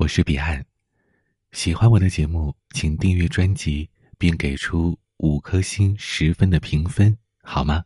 我是彼岸。喜欢我的节目请订阅专辑并给出五颗星十分的评分好吗？